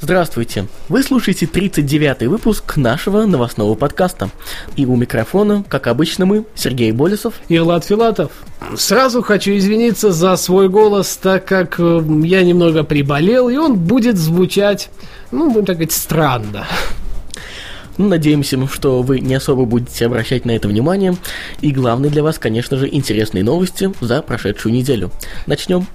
Здравствуйте! Вы слушаете 39-й выпуск нашего новостного подкаста. И у микрофона, как обычно мы, Сергей Болесов. и Влад Филатов. Сразу хочу извиниться за свой голос, так как э, я немного приболел, и он будет звучать, ну, будем так говорить, странно. Ну, надеемся, что вы не особо будете обращать на это внимание. И главное для вас, конечно же, интересные новости за прошедшую неделю. Начнем.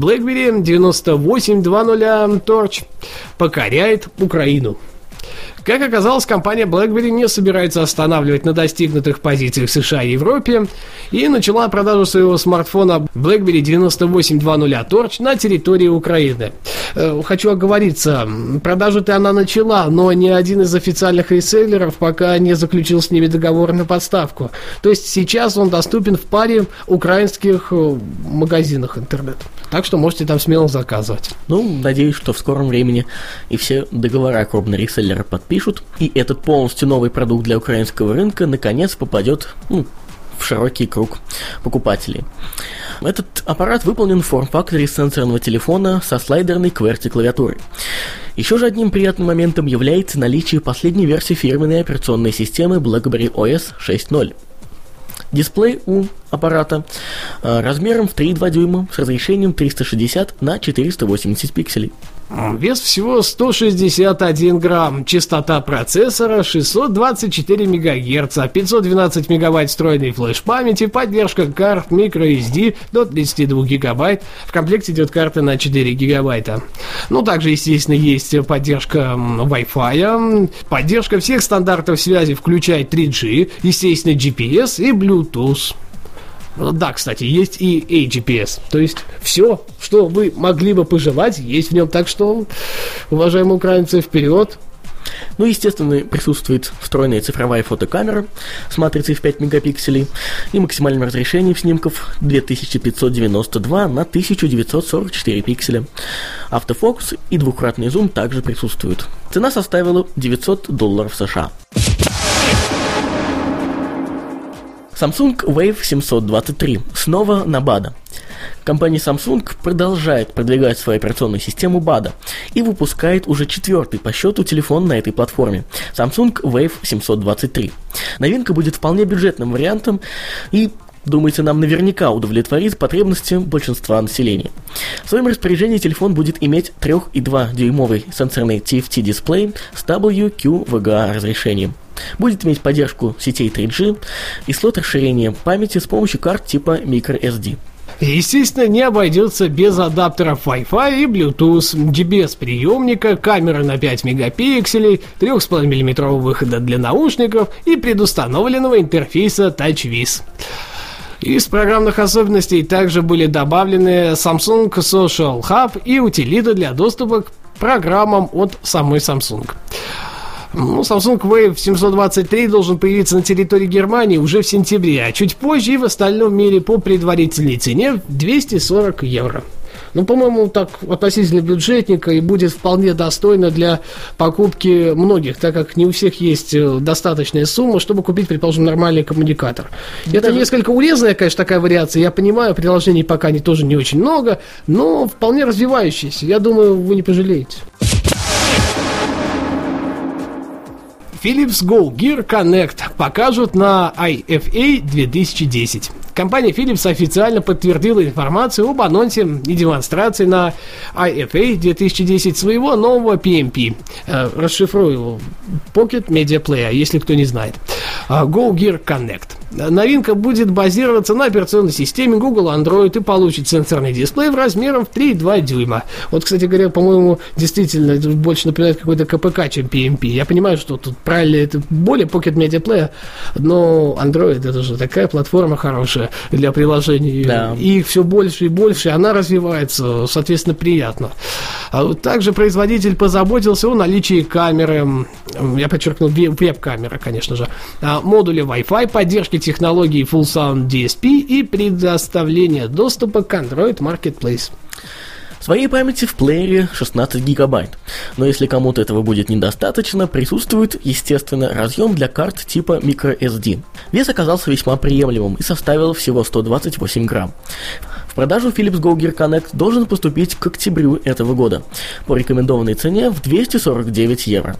BlackBerry 9820 Torch покоряет Украину. Как оказалось, компания BlackBerry не собирается останавливать на достигнутых позициях США и Европе и начала продажу своего смартфона BlackBerry 9820 Torch на территории Украины. Э, Хочу оговориться, продажу-то она начала, но ни один из официальных реселлеров пока не заключил с ними договор на подставку. То есть сейчас он доступен в паре украинских э, магазинах интернет. Так что можете там смело заказывать. Ну, надеюсь, что в скором времени и все договора крупные реселлеры подпишут, и этот полностью новый продукт для украинского рынка наконец попадет ну, в широкий круг покупателей. Этот аппарат выполнен в форм-факторе сенсорного телефона со слайдерной QWERTY клавиатурой. Еще же одним приятным моментом является наличие последней версии фирменной операционной системы BlackBerry OS 6.0. Дисплей у аппарата э, размером в 3,2 дюйма с разрешением 360 на 480 пикселей. Вес всего 161 грамм, частота процессора 624 МГц, 512 мегабайт встроенной флеш-памяти, поддержка карт microSD до 32 гигабайт. В комплекте идет карта на 4 гигабайта. Ну, также, естественно, есть поддержка Wi-Fi, поддержка всех стандартов связи, включая 3G, естественно, GPS и Bluetooth. Да, кстати, есть и AGPS. То есть все, что вы могли бы пожелать, есть в нем. Так что, уважаемые украинцы, вперед. Ну, естественно, присутствует встроенная цифровая фотокамера с матрицей в 5 мегапикселей и максимальным разрешением снимков 2592 на 1944 пикселя. Автофокус и двукратный зум также присутствуют. Цена составила 900 долларов США. Samsung Wave 723 снова на BADA. Компания Samsung продолжает продвигать свою операционную систему BADA и выпускает уже четвертый по счету телефон на этой платформе Samsung Wave 723. Новинка будет вполне бюджетным вариантом и Думается, нам наверняка удовлетворит потребности большинства населения. В своем распоряжении телефон будет иметь 3,2 дюймовый сенсорный TFT-дисплей с WQVGA разрешением. Будет иметь поддержку сетей 3G и слот расширения памяти с помощью карт типа microSD. Естественно, не обойдется без адаптеров Wi-Fi и Bluetooth, GPS-приемника, камеры на 5 мегапикселей, 3,5 мм выхода для наушников и предустановленного интерфейса TouchWiz. Из программных особенностей также были добавлены Samsung Social Hub и утилиты для доступа к программам от самой Samsung. Ну, Samsung Wave 723 должен появиться на территории Германии уже в сентябре, а чуть позже и в остальном мире по предварительной цене 240 евро. Ну, по-моему, так относительно бюджетника и будет вполне достойно для покупки многих, так как не у всех есть э, достаточная сумма, чтобы купить, предположим, нормальный коммуникатор. Это Даже- несколько урезанная, конечно, такая вариация. Я понимаю, приложений пока не тоже не очень много, но вполне развивающаяся. Я думаю, вы не пожалеете. Philips Go Gear Connect покажут на IFA 2010. Компания Philips официально подтвердила информацию об анонсе и демонстрации на IFA 2010 своего нового PMP. Э, расшифрую его. Pocket Media Player, если кто не знает. Э, Go Gear Connect. Новинка будет базироваться на операционной системе Google Android и получит сенсорный дисплей в размером в 3,2 дюйма. Вот, кстати говоря, по-моему, действительно, это больше напоминает какой-то КПК, чем PMP. Я понимаю, что тут правильно это более Pocket Media Player, но Android это же такая платформа хорошая для приложений. Да. И их все больше и больше, она развивается, соответственно, приятно. А также производитель позаботился о наличии камеры, я подчеркну, ве- веб-камеры, конечно же, а, модуля Wi-Fi, поддержки технологии Full Sound DSP и предоставления доступа к Android Marketplace. Своей памяти в плеере 16 гигабайт. Но если кому-то этого будет недостаточно, присутствует, естественно, разъем для карт типа microSD. Вес оказался весьма приемлемым и составил всего 128 грамм. В продажу Philips Go Gear Connect должен поступить к октябрю этого года по рекомендованной цене в 249 евро.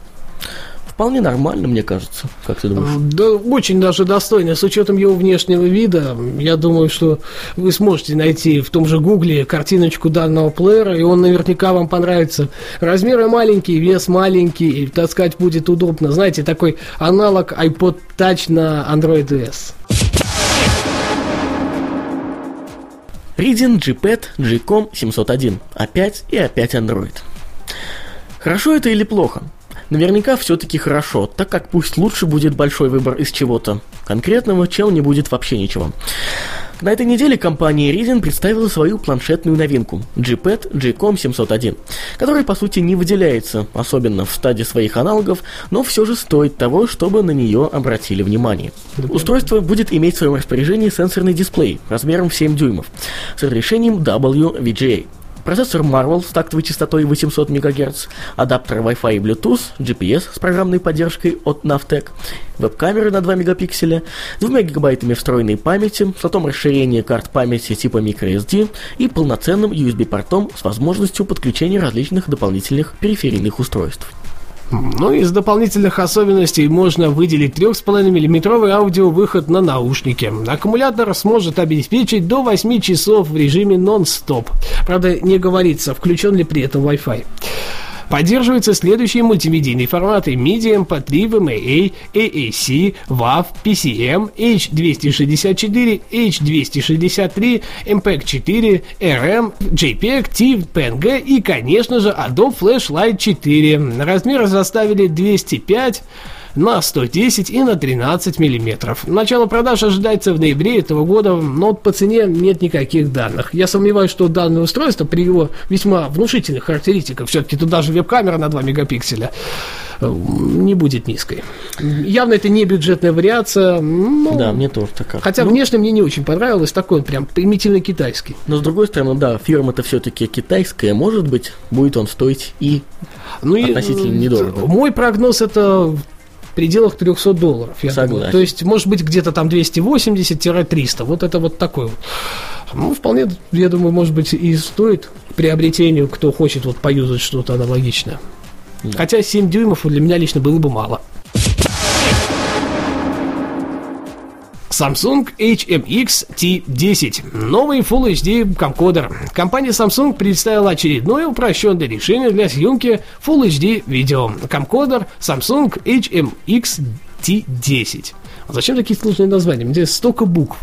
Вполне нормально, мне кажется. Как ты думаешь? Да, очень даже достойно. С учетом его внешнего вида, я думаю, что вы сможете найти в том же Гугле картиночку данного плеера, и он наверняка вам понравится. Размеры маленькие, вес маленький, и таскать будет удобно. Знаете, такой аналог iPod Touch на Android S. Reading Gpad Gcom 701. Опять и опять Android. Хорошо это или плохо? Наверняка все-таки хорошо, так как пусть лучше будет большой выбор из чего-то конкретного, чем не будет вообще ничего. На этой неделе компания Reading представила свою планшетную новинку Gpad Gcom 701, которая по сути не выделяется, особенно в стадии своих аналогов, но все же стоит того, чтобы на нее обратили внимание. Устройство будет иметь в своем распоряжении сенсорный дисплей размером в 7 дюймов с разрешением WVGA. Процессор Marvel с тактовой частотой 800 МГц, адаптер Wi-Fi и Bluetooth, GPS с программной поддержкой от Navtec, веб-камера на 2 мегапикселя, 2 гигабайтами встроенной памяти, потом расширение карт памяти типа microSD и полноценным USB-портом с возможностью подключения различных дополнительных периферийных устройств. Ну, из дополнительных особенностей можно выделить 3,5 мм аудиовыход на наушники. Аккумулятор сможет обеспечить до 8 часов в режиме нон-стоп. Правда, не говорится, включен ли при этом Wi-Fi. Поддерживаются следующие мультимедийные форматы MIDI, MP3, VMA, AAC, WAV, PCM, H264, H263, MPEG-4, RM, JPEG, TIFF, PNG и, конечно же, Adobe Flashlight 4. Размеры заставили 205 на 110 и на 13 миллиметров. Начало продаж ожидается в ноябре этого года, но по цене нет никаких данных. Я сомневаюсь, что данное устройство при его весьма внушительных характеристиках, все-таки тут даже веб-камера на 2 мегапикселя, э, не будет низкой. Явно это не бюджетная вариация, но... Да, мне тоже так кажется. Хотя Ну, внешне мне не очень понравилось, такой он прям примитивно китайский. Но с другой стороны, да, фирма-то все-таки китайская, может быть, будет он стоить и Ну и, Относительно э, недорого. Мой прогноз это в пределах 300 долларов. Я Согласен. думаю. То есть, может быть, где-то там 280-300. Вот это вот такой вот. Ну, вполне, я думаю, может быть, и стоит приобретению, кто хочет вот поюзать что-то аналогичное. Да. Хотя 7 дюймов для меня лично было бы мало. Samsung HMX T10. Новый Full HD камкодер. Компания Samsung представила очередное упрощенное решение для съемки Full HD видео. Камкодер Samsung HMX T10. А Зачем такие сложные названия? Где столько букв.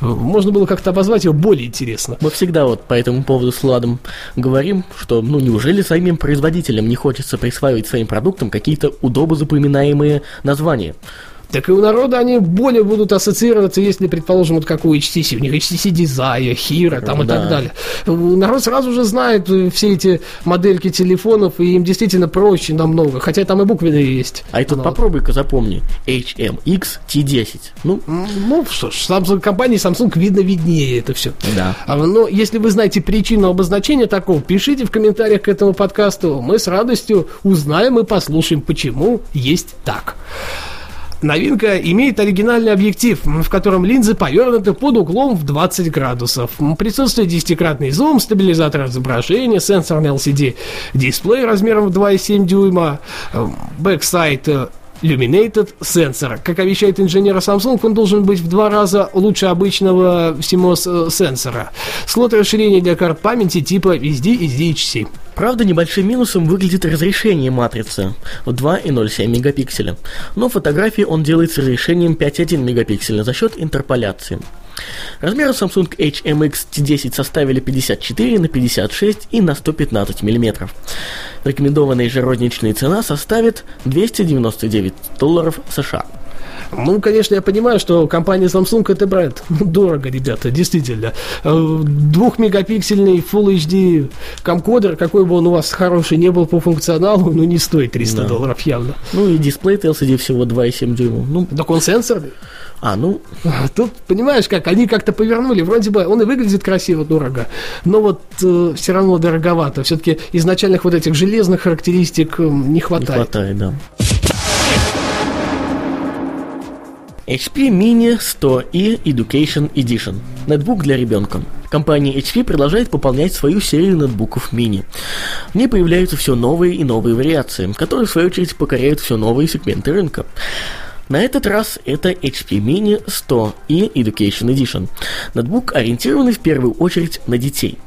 Можно было как-то обозвать его более интересно. Мы всегда вот по этому поводу с Владом говорим, что ну неужели самим производителям не хочется присваивать своим продуктам какие-то удобно запоминаемые названия? Так и у народа они более будут ассоциироваться, если, предположим, вот как у HTC, у них HTC Desire, Hero там и Да. так далее. Народ сразу же знает э, все эти модельки телефонов, и им действительно проще намного, хотя там и буквенные есть. А и тут Ну вот. попробуй-ка запомни. HMX T10. Ну, Ну что ж, Samsung, компании Samsung видно виднее это все. да. Но если вы знаете причину обозначения такого, пишите в комментариях к этому подкасту. Мы с радостью узнаем и послушаем, почему есть так. Новинка имеет оригинальный объектив, в котором линзы повернуты под углом в 20 градусов. Присутствует десятикратный зум, стабилизатор изображения, сенсорный LCD дисплей размером в 2,7 дюйма, э, Backside Illuminated Sensor. Как обещает инженер Samsung, он должен быть в два раза лучше обычного CMOS э, сенсора. Слот расширения для карт памяти типа SDHC. Правда, небольшим минусом выглядит разрешение матрицы в 2,07 мегапикселя, но фотографии он делает с разрешением 5,1 мегапикселя за счет интерполяции. Размеры Samsung HMX T10 составили 54 на 56 и на 115 мм. Рекомендованная ежерозничная цена составит 299 долларов США. Ну, конечно, я понимаю, что компания Samsung это бренд. Дорого, ребята, действительно. Э, двухмегапиксельный Full HD камкодер, какой бы он у вас хороший не был по функционалу, ну, не стоит 300 да. долларов явно. Ну, и дисплей LCD всего 2,7 дюйма. Ну, так он сенсорный. А, ну... Тут, понимаешь, как, они как-то повернули, вроде бы он и выглядит красиво, дорого, но вот э, все равно дороговато. Все-таки изначальных вот этих железных характеристик э, не хватает. Не хватает, да. HP Mini 100e Education Edition. Нетбук для ребенка. Компания HP продолжает пополнять свою серию нетбуков Mini. В ней появляются все новые и новые вариации, которые в свою очередь покоряют все новые сегменты рынка. На этот раз это HP Mini 100 и Education Edition. Ноутбук ориентированный в первую очередь на детей.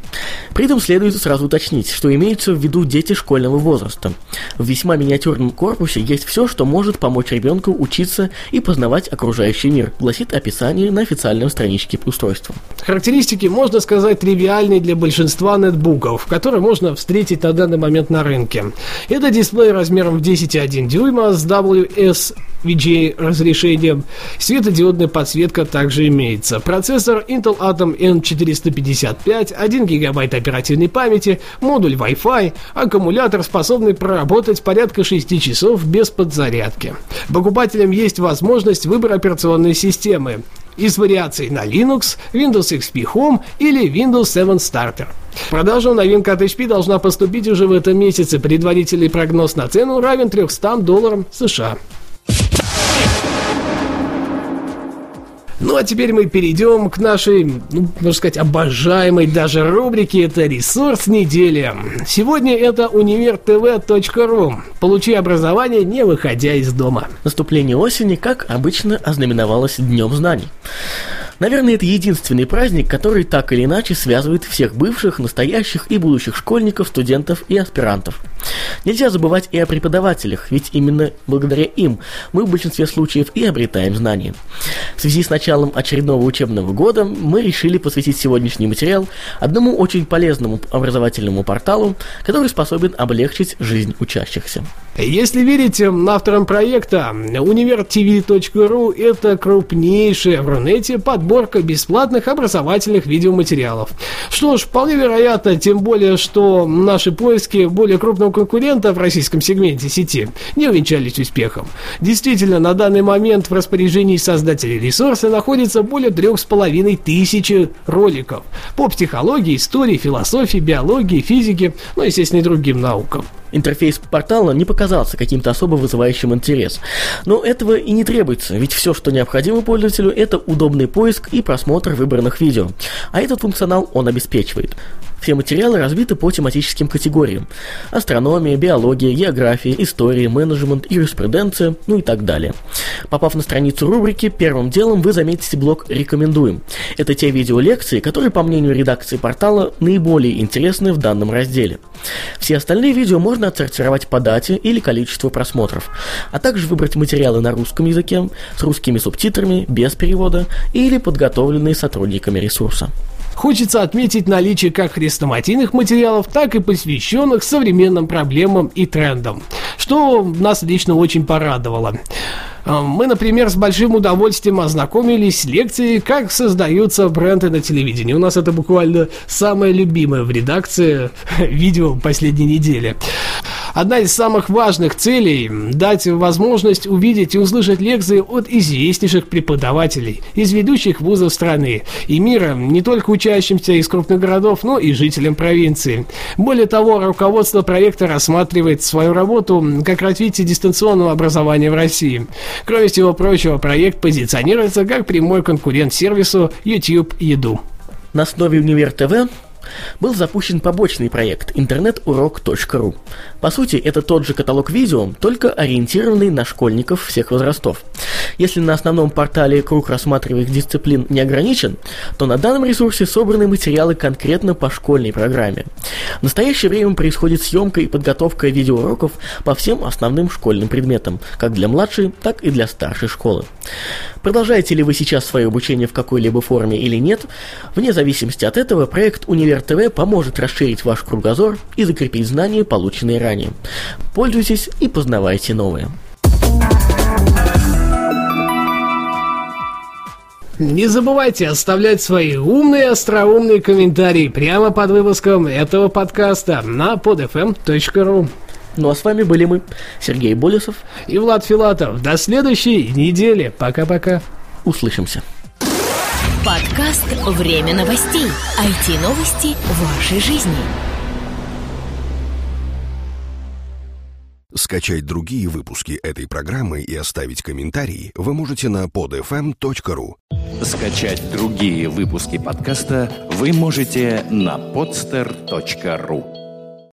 При этом следует сразу уточнить, что имеются в виду дети школьного возраста. В весьма миниатюрном корпусе есть все, что может помочь ребенку учиться и познавать окружающий мир, гласит описание на официальной страничке устройства. Характеристики, можно сказать, тривиальные для большинства нетбуков, которые можно встретить на данный момент на рынке. Это дисплей размером в 10,1 дюйма с WS VGA разрешением. Светодиодная подсветка также имеется. Процессор Intel Atom N455, 1 гигабайт оперативной памяти, модуль Wi-Fi, аккумулятор, способный проработать порядка 6 часов без подзарядки. Покупателям есть возможность выбора операционной системы из вариаций на Linux, Windows XP Home или Windows 7 Starter. В продажу новинка от HP должна поступить уже в этом месяце. Предварительный прогноз на цену равен 300 долларам США. Ну а теперь мы перейдем к нашей, ну, можно сказать, обожаемой даже рубрике. Это ресурс недели. Сегодня это универтв.ру. Получи образование, не выходя из дома. Наступление осени, как обычно, ознаменовалось Днем знаний. Наверное, это единственный праздник, который так или иначе связывает всех бывших, настоящих и будущих школьников, студентов и аспирантов. Нельзя забывать и о преподавателях, ведь именно благодаря им мы в большинстве случаев и обретаем знания. В связи с началом очередного учебного года мы решили посвятить сегодняшний материал одному очень полезному образовательному порталу, который способен облегчить жизнь учащихся. Если верить авторам проекта, univertv.ru это крупнейшая в Рунете подборка бесплатных образовательных видеоматериалов. Что ж, вполне вероятно, тем более, что наши поиски более крупного конкурента в российском сегменте сети не увенчались успехом. Действительно, на данный момент в распоряжении создателей ресурса находится более трех с половиной тысячи роликов по психологии, истории, философии, биологии, физике, ну, естественно, и другим наукам. Интерфейс портала не показался каким-то особо вызывающим интерес. Но этого и не требуется, ведь все, что необходимо пользователю, это удобный поиск и просмотр выбранных видео. А этот функционал он обеспечивает. Все материалы разбиты по тематическим категориям. Астрономия, биология, география, история, менеджмент, юриспруденция, ну и так далее. Попав на страницу рубрики, первым делом вы заметите блок «Рекомендуем». Это те видеолекции, которые, по мнению редакции портала, наиболее интересны в данном разделе. Все остальные видео можно отсортировать по дате или количеству просмотров, а также выбрать материалы на русском языке, с русскими субтитрами, без перевода или подготовленные сотрудниками ресурса. Хочется отметить наличие как хрестоматийных материалов, так и посвященных современным проблемам и трендам, что нас лично очень порадовало. А, мы, например, с большим удовольствием ознакомились с лекцией «Как создаются бренды на телевидении». У нас это буквально самое любимое в редакции видео последней недели. Одна из самых важных целей – дать возможность увидеть и услышать лекции от известнейших преподавателей из ведущих вузов страны и мира, не только учащимся из крупных городов, но и жителям провинции. Более того, руководство проекта рассматривает свою работу как развитие дистанционного образования в России. Кроме всего прочего, проект позиционируется как прямой конкурент сервису YouTube Еду. На основе Универ ТВ был запущен побочный проект интернетурок.ру. По сути, это тот же каталог видео, только ориентированный на школьников всех возрастов. Если на основном портале круг рассматриваемых дисциплин не ограничен, то на данном ресурсе собраны материалы конкретно по школьной программе. В настоящее время происходит съемка и подготовка видеоуроков по всем основным школьным предметам, как для младшей, так и для старшей школы. Продолжаете ли вы сейчас свое обучение в какой-либо форме или нет, вне зависимости от этого проект Универ ТВ поможет расширить ваш кругозор и закрепить знания, полученные ранее. Пользуйтесь и познавайте новое. Не забывайте оставлять свои умные, остроумные комментарии прямо под выпуском этого подкаста на podfm.ru. Ну а с вами были мы, Сергей Болесов и Влад Филатов. До следующей недели. Пока-пока. Услышимся. Подкаст «Время новостей». IT-новости вашей жизни. Скачать другие выпуски этой программы и оставить комментарии вы можете на podfm.ru. Скачать другие выпуски подкаста вы можете на podster.ru.